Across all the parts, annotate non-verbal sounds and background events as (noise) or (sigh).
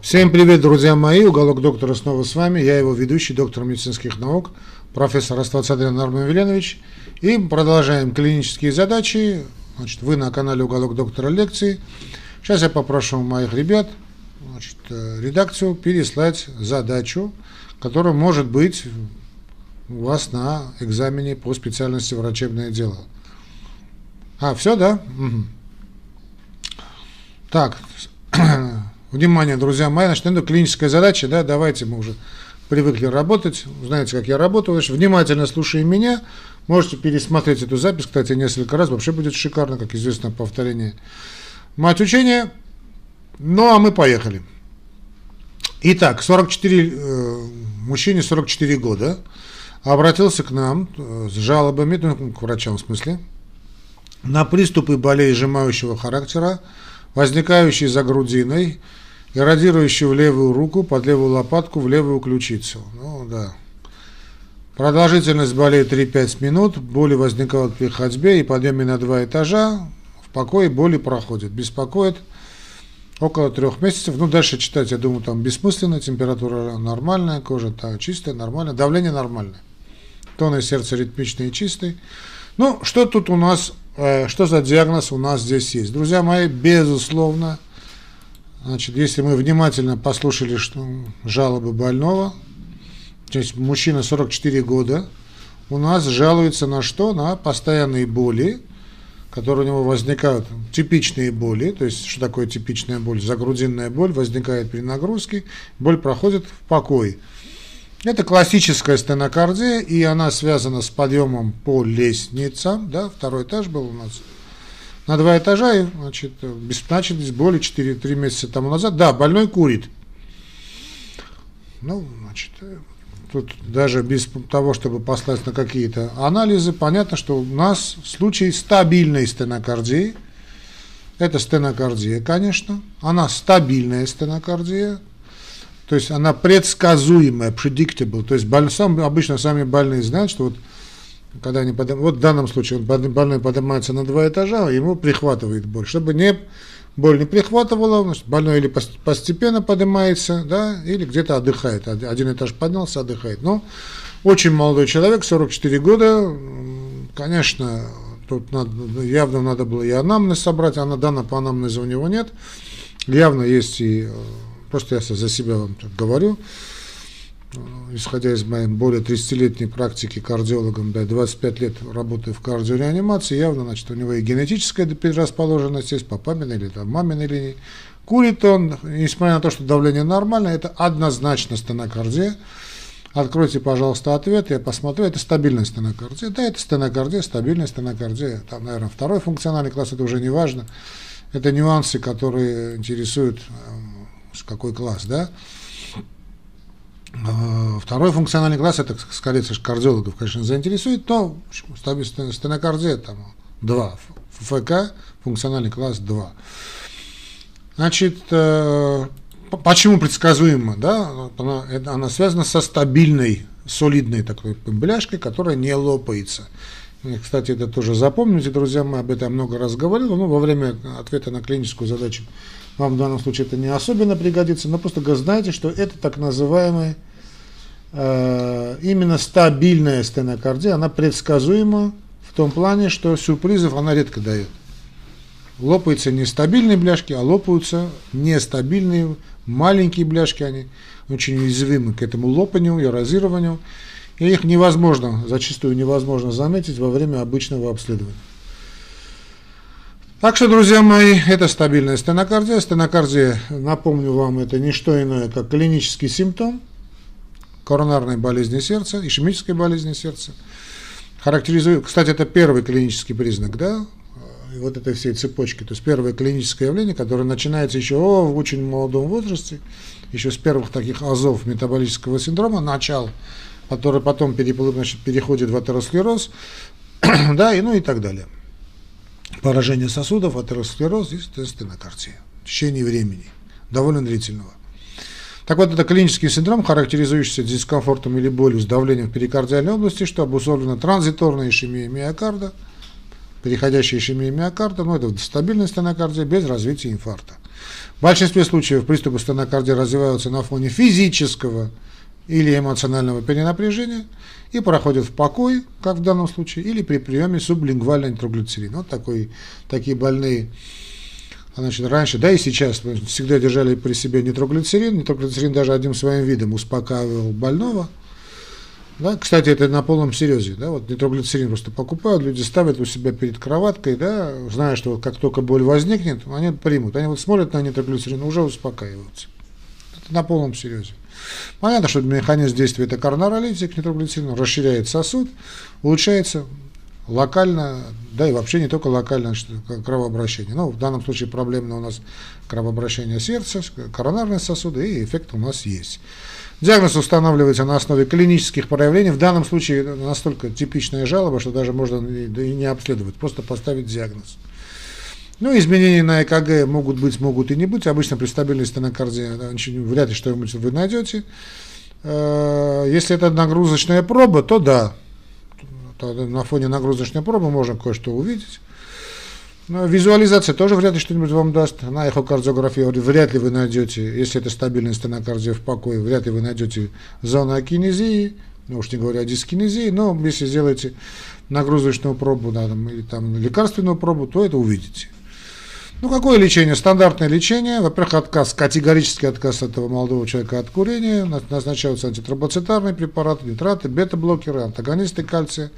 Всем привет, друзья мои. Уголок доктора снова с вами. Я его ведущий, доктор медицинских наук, профессор Аствацадрин Армен Веленович. И продолжаем клинические задачи. Значит, вы на канале Уголок доктора лекции. Сейчас я попрошу моих ребят, значит, э, редакцию переслать задачу, которая может быть у вас на экзамене по специальности врачебное дело. А, все, да? Угу. Так, (clears throat) Внимание, друзья мои, значит, это клиническая задача, да, давайте мы уже привыкли работать, знаете, как я работаю, значит, внимательно слушая меня, можете пересмотреть эту запись, кстати, несколько раз, вообще будет шикарно, как известно, повторение. Мать учения, ну, а мы поехали. Итак, 44, э, мужчине 44 года, обратился к нам э, с жалобами, ну, к врачам в смысле, на приступы болей сжимающего характера, возникающие за грудиной, иррадирующий в левую руку, под левую лопатку, в левую ключицу. Ну да. Продолжительность болей 3-5 минут, боли возникают при ходьбе и подъеме на два этажа, в покое боли проходят. Беспокоит около трех месяцев. Ну, дальше читать, я думаю, там бессмысленно, температура нормальная, кожа -то чистая, нормальная, давление нормальное. Тон и сердце ритмичный и чистый. Ну, что тут у нас, э, что за диагноз у нас здесь есть? Друзья мои, безусловно, Значит, если мы внимательно послушали что, жалобы больного, то есть мужчина 44 года, у нас жалуется на что? На постоянные боли, которые у него возникают, типичные боли, то есть что такое типичная боль? Загрудинная боль возникает при нагрузке, боль проходит в покой. Это классическая стенокардия, и она связана с подъемом по лестницам, да, второй этаж был у нас – на два этажа, и, значит, беспочвенность боли 4-3 месяца тому назад. Да, больной курит. Ну, значит, тут даже без того, чтобы послать на какие-то анализы, понятно, что у нас случай стабильной стенокардии, это стенокардия, конечно, она стабильная стенокардия, то есть она предсказуемая, predictable, то есть сам, обычно сами больные знают, что вот когда они подым... вот в данном случае он больной поднимается на два этажа, ему прихватывает боль. Чтобы не боль не прихватывала, больной или постепенно поднимается, да, или где-то отдыхает. Один этаж поднялся, отдыхает. Но очень молодой человек, 44 года, конечно, тут надо, явно надо было и анамнез собрать, а на данном по анамнезу у него нет. Явно есть и, э, просто я за себя вам говорю, исходя из моей более 30-летней практики кардиологом, да, 25 лет работаю в кардиореанимации, явно, значит, у него и генетическая предрасположенность есть по папиной или там маминой линии. Курит он, несмотря на то, что давление нормальное, это однозначно стенокардия. Откройте, пожалуйста, ответ, я посмотрю, это стабильная стенокардия. Да, это стенокардия, стабильная стенокардия. Там, наверное, второй функциональный класс, это уже не важно. Это нюансы, которые интересуют, э, какой класс, да. Э, второй функциональный класс, это скорее кардиологов, конечно, заинтересует, но стенокардия там 2, ФК, функциональный класс 2. Значит, э, почему предсказуемо? Да? Она, она связана со стабильной, солидной такой бляшкой, которая не лопается. Кстати, это тоже запомните, друзья, мы об этом много раз говорили, но во время ответа на клиническую задачу вам в данном случае это не особенно пригодится, но просто знаете, что это так называемая э, именно стабильная стенокардия, она предсказуема в том плане, что сюрпризов она редко дает. Лопаются не стабильные бляшки, а лопаются нестабильные маленькие бляшки, они очень уязвимы к этому лопанию, эрозированию, и их невозможно, зачастую невозможно заметить во время обычного обследования. Так что, друзья мои, это стабильная стенокардия. Стенокардия, напомню вам, это не что иное, как клинический симптом коронарной болезни сердца, ишемической болезни сердца. Характеризует, кстати, это первый клинический признак, да, вот этой всей цепочки. То есть первое клиническое явление, которое начинается еще о, в очень молодом возрасте, еще с первых таких азов метаболического синдрома, начал, который потом значит, переходит в атеросклероз, (clears throat) да, и ну и так далее поражение сосудов, атеросклероз и стенокардия в течение времени, довольно длительного. Так вот, это клинический синдром, характеризующийся дискомфортом или болью с давлением в перикардиальной области, что обусловлено транзиторной ишемией миокарда, переходящей ишемией миокарда, но это стабильная стенокардия без развития инфаркта. В большинстве случаев приступы стенокардии развиваются на фоне физического или эмоционального перенапряжения и проходят в покой, как в данном случае, или при приеме сублингвальной нитроглицерина. Вот такой, такие больные Значит, раньше, да и сейчас всегда держали при себе нитроглицерин. Нитроглицерин даже одним своим видом успокаивал больного. Да? Кстати, это на полном серьезе. Да? Вот нитроглицерин просто покупают, люди ставят у себя перед кроваткой, да, зная, что как только боль возникнет, они примут. Они вот смотрят на нитроглицерин, уже успокаиваются. На полном серьезе. Понятно, что механизм действия это коронаролитик, нитроглицерин, расширяет сосуд, улучшается локально, да и вообще не только локально кровообращение. Ну, в данном случае проблемно у нас кровообращение сердца, коронарные сосуды, и эффект у нас есть. Диагноз устанавливается на основе клинических проявлений. В данном случае настолько типичная жалоба, что даже можно и не обследовать, просто поставить диагноз. Ну, изменения на ЭКГ могут быть, могут и не быть. Обычно при стабильной стенокардии вряд ли что-нибудь вы найдете. Э, если это нагрузочная проба, то да, на фоне нагрузочной пробы можно кое-что увидеть. Но визуализация тоже вряд ли что-нибудь вам даст. На эхокардиографии вряд ли вы найдете, если это стабильная стенокардия в покое, вряд ли вы найдете зону акинезии, ну уж не говоря о дискинезии, но если сделаете нагрузочную пробу да, там, или там лекарственную пробу, то это увидите. Ну, какое лечение? Стандартное лечение. Во-первых, отказ, категорический отказ этого молодого человека от курения. Назначаются антитромбоцитарные препараты, нитраты, бета-блокеры, антагонисты кальция.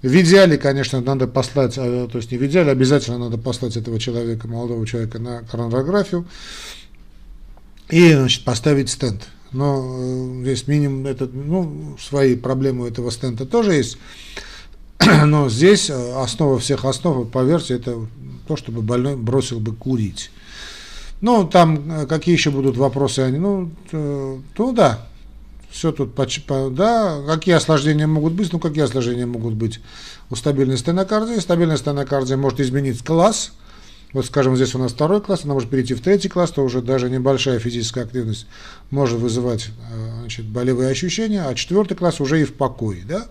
В идеале, конечно, надо послать, э, то есть не в идеале, обязательно надо послать этого человека, молодого человека на коронарографию и значит, поставить стенд. Но э, здесь минимум, этот, ну, свои проблемы у этого стента тоже есть. (clears throat) Но здесь э, основа всех основ, поверьте, это то, чтобы больной бросил бы курить. Ну, там э, какие еще будут вопросы, они, ну, то, то да, все тут, да, какие осложнения могут быть, ну, какие осложнения могут быть у стабильной стенокардии. Стабильная стенокардия может изменить класс, вот, скажем, здесь у нас второй класс, она может перейти в третий класс, то уже даже небольшая физическая активность может вызывать э, значит, болевые ощущения, а четвертый класс уже и в покое, да.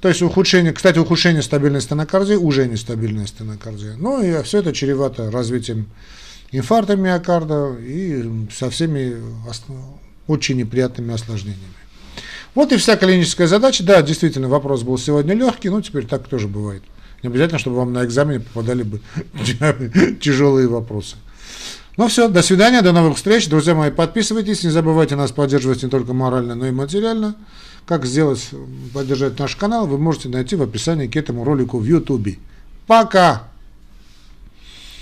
То есть ухудшение, кстати, ухудшение стабильной стенокардии уже нестабильная стенокардия. Ну и все это чревато развитием инфаркта миокарда и со всеми очень неприятными осложнениями. Вот и вся клиническая задача. Да, действительно, вопрос был сегодня легкий, но теперь так тоже бывает. Не обязательно, чтобы вам на экзамене попадали бы (laughs) тяжелые вопросы. Ну все, до свидания, до новых встреч. Друзья мои, подписывайтесь, не забывайте нас поддерживать не только морально, но и материально. Как сделать, поддержать наш канал, вы можете найти в описании к этому ролику в YouTube. Пока!